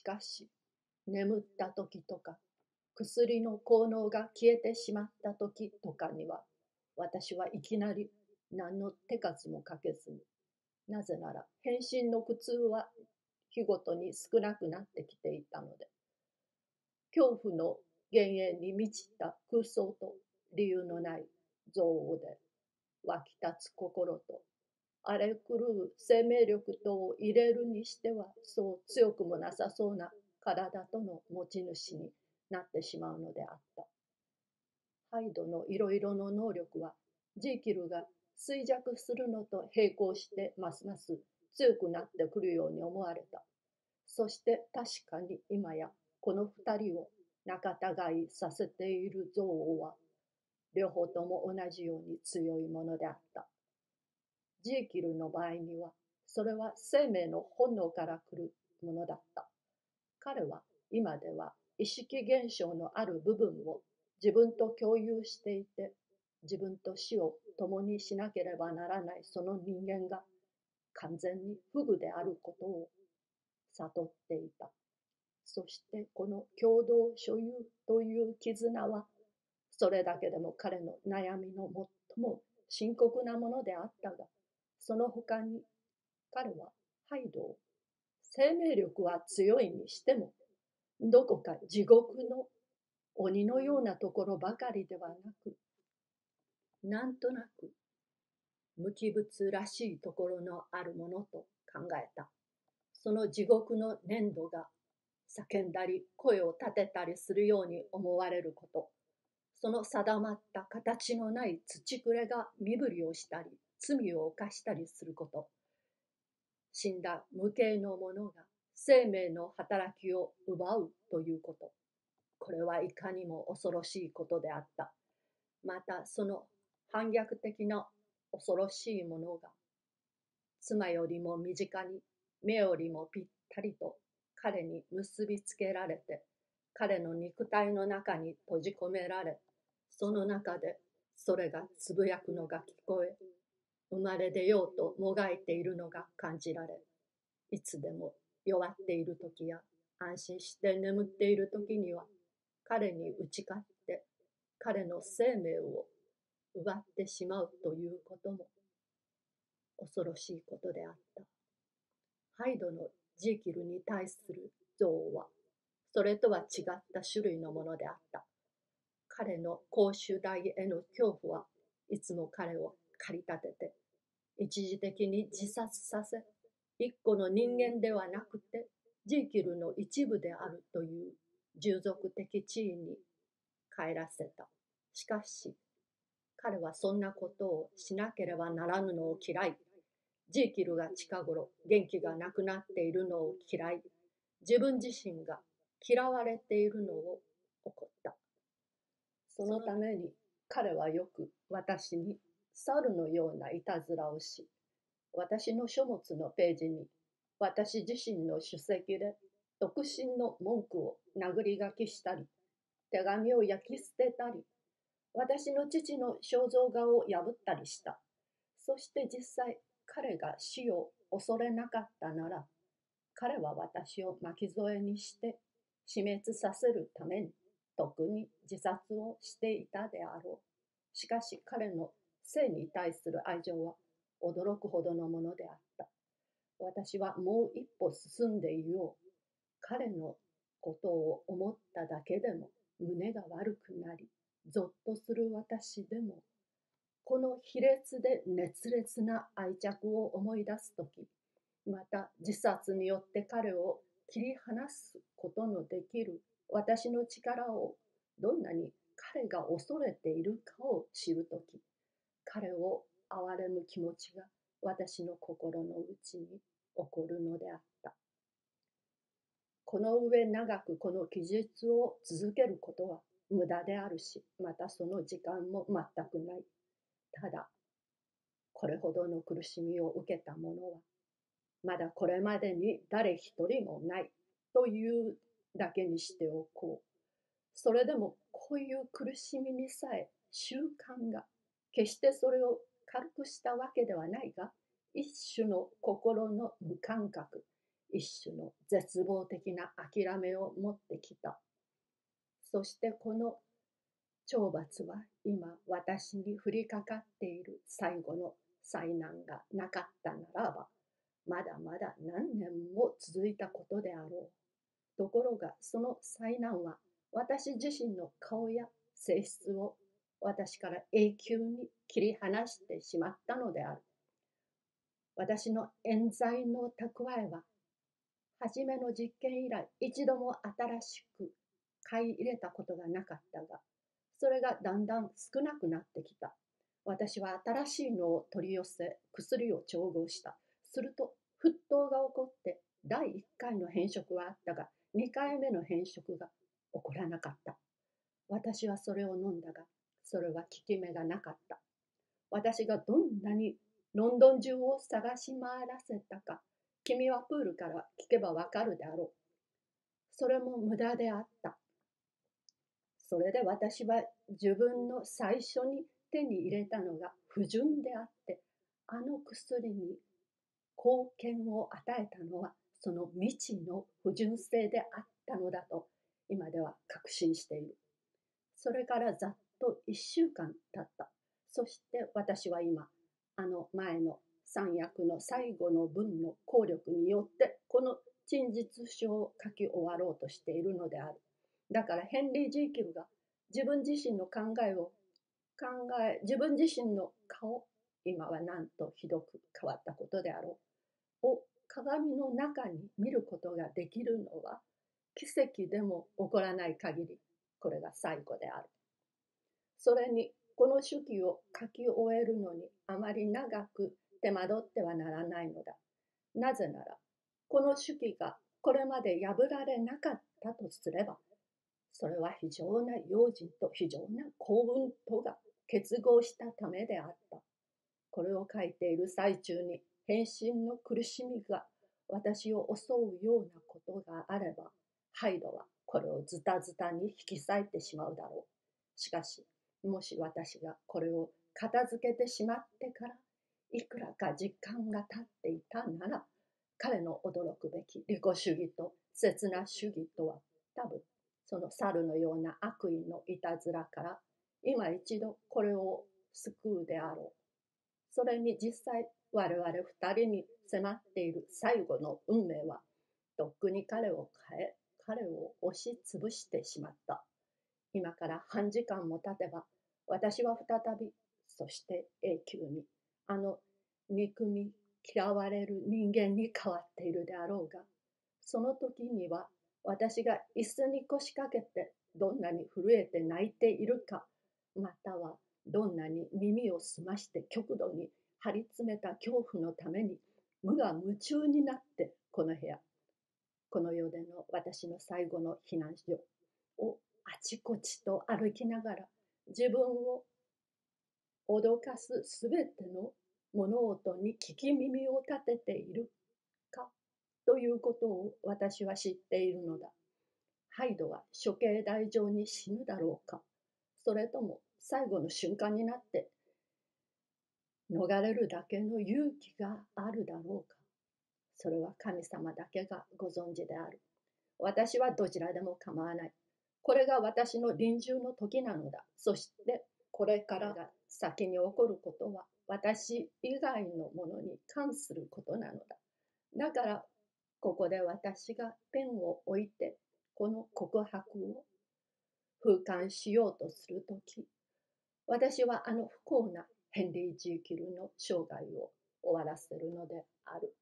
しかし、眠った時とか、薬の効能が消えてしまった時とかには、私はいきなり何の手数もかけずに、なぜなら変身の苦痛は日ごとに少なくなってきていたので、恐怖の幻影に満ちた空想と理由のない憎悪で湧き立つ心と荒れ狂う生命力とを入れるにしてはそう強くもなさそうな体との持ち主になってしまうのであった。ハイドのいろいろの能力はジーキルが衰弱するのと並行してますます強くなってくるように思われた。そして確かに今やこの二人を仲違いさせている憎悪は両方とも同じように強いものであった。ジーキルの場合にはそれは生命の本能から来るものだった。彼は今では意識現象のある部分を自分と共有していて自分と死を共にしなければならないその人間が完全に不具であることを悟っていた。そしてこの共同所有という絆はそれだけでも彼の悩みの最も深刻なものであったがその他に彼はハイドを生命力は強いにしてもどこか地獄の鬼のようなところばかりではなくなんとなく無機物らしいところのあるものと考えた。その地獄の粘土が叫んだり声を立てたりするように思われること。その定まった形のない土くれが身振りをしたり罪を犯したりすること。死んだ無形のものが生命の働きを奪うということ。これはいかにも恐ろしいことであった。またその反逆的な恐ろしいものが、妻よりも身近に、目よりもぴったりと彼に結びつけられて、彼の肉体の中に閉じ込められ、その中でそれがつぶやくのが聞こえ、生まれ出ようともがいているのが感じられ、いつでも弱っている時や安心して眠っている時には、彼に打ち勝って、彼の生命を奪ってしまうということも恐ろしいことであった。ハイドのジーキルに対する憎悪は、それとは違った種類のものであった。彼の公衆台への恐怖はいつも彼を駆り立てて、一時的に自殺させ、一個の人間ではなくて、ジーキルの一部であるという従属的地位に帰らせた。しかし、彼はそんなことをしなければならぬのを嫌い。ジーキルが近頃元気がなくなっているのを嫌い。自分自身が嫌われているのを怒った。そのために彼はよく私に猿のようないたずらをし、私の書物のページに私自身の主席で独身の文句を殴り書きしたり、手紙を焼き捨てたり、私の父の肖像画を破ったりした。そして実際、彼が死を恐れなかったなら、彼は私を巻き添えにして死滅させるために、特に自殺をしていたであろう。しかし彼の生に対する愛情は驚くほどのものであった。私はもう一歩進んでいよう。彼のことを思っただけでも胸が悪くなり、ぞっとする私でも、この卑劣で熱烈な愛着を思い出すとき、また自殺によって彼を切り離すことのできる私の力をどんなに彼が恐れているかを知るとき、彼を憐れむ気持ちが私の心の内に起こるのであった。この上長くこの記述を続けることは無駄であるし、またその時間も全くない。ただ、これほどの苦しみを受けた者は、まだこれまでに誰一人もないというだけにしておこう。それでもこういう苦しみにさえ習慣が決してそれを軽くしたわけではないが、一種の心の無感覚、一種の絶望的な諦めを持ってきた。そしてこの懲罰は今私に降りかかっている最後の災難がなかったならば、まだまだ何年も続いたことであろう。ところがその災難は私自身の顔や性質を私から永久に切り離してしまったのである。私の冤罪の蓄えは、初めの実験以来一度も新しく買い入れたことがなかったが、それがだんだん少なくなってきた。私は新しいのを取り寄せ、薬を調合した。すると、沸騰が起こって、第1回の変色はあったが、2回目の変色が起こらなかった。私はそれを飲んだが、それは効き目がなかった。私がどんなにロンドン中を探し回らせたか、君はプールから聞けばわかるであろう。それも無駄であった。それで私は自分の最初に手に入れたのが不純であって、あの薬に貢献を与えたのはその未知の不純性であったのだと今では確信している。それからざっと1週間経った。そして私は今、あの前の三役の最後の文の効力によってこの陳述書を書き終わろうとしているのである。だからヘンリー・ジーキルが自分自身の考えを考え、自分自身の顔、今はなんとひどく変わったことであろう、を鏡の中に見ることができるのは奇跡でも起こらない限り、これが最後である。それにこの手記を書き終えるのにあまり長く手間取ってはならないのだ。なぜなら、この手記がこれまで破られなかったとすれば、それは非常な用心と非常な幸運とが結合したためであった。これを書いている最中に変身の苦しみが私を襲うようなことがあれば、ハイドはこれをズタズタに引き裂いてしまうだろう。しかし、もし私がこれを片付けてしまってからいくらか時間が経っていたなら彼の驚くべき利己主義と刹那主義とは多分その猿のような悪意のいたずらから今一度これを救うであろう。それに実際我々二人に迫っている最後の運命はとっくに彼を変え彼を押しつぶしてしまった。今から半時間も経てば、私は再び、そして永久に、あの憎み、嫌われる人間に変わっているであろうが、その時には私が椅子に腰掛けてどんなに震えて泣いているか、またはどんなに耳を澄まして極度に張り詰めた恐怖のために無我夢中になってこの部屋、この世での私の最後の避難所をあちこちと歩きながら自分を脅かすすべての物音に聞き耳を立てているかということを私は知っているのだ。ハイドは処刑台上に死ぬだろうかそれとも最後の瞬間になって逃れるだけの勇気があるだろうかそれは神様だけがご存知である。私はどちらでも構わない。これが私の臨終の時なのだ。そしてこれからが先に起こることは私以外のものに関することなのだ。だからここで私がペンを置いてこの告白を風感しようとするとき、私はあの不幸なヘンリー・ジーキルの生涯を終わらせるのである。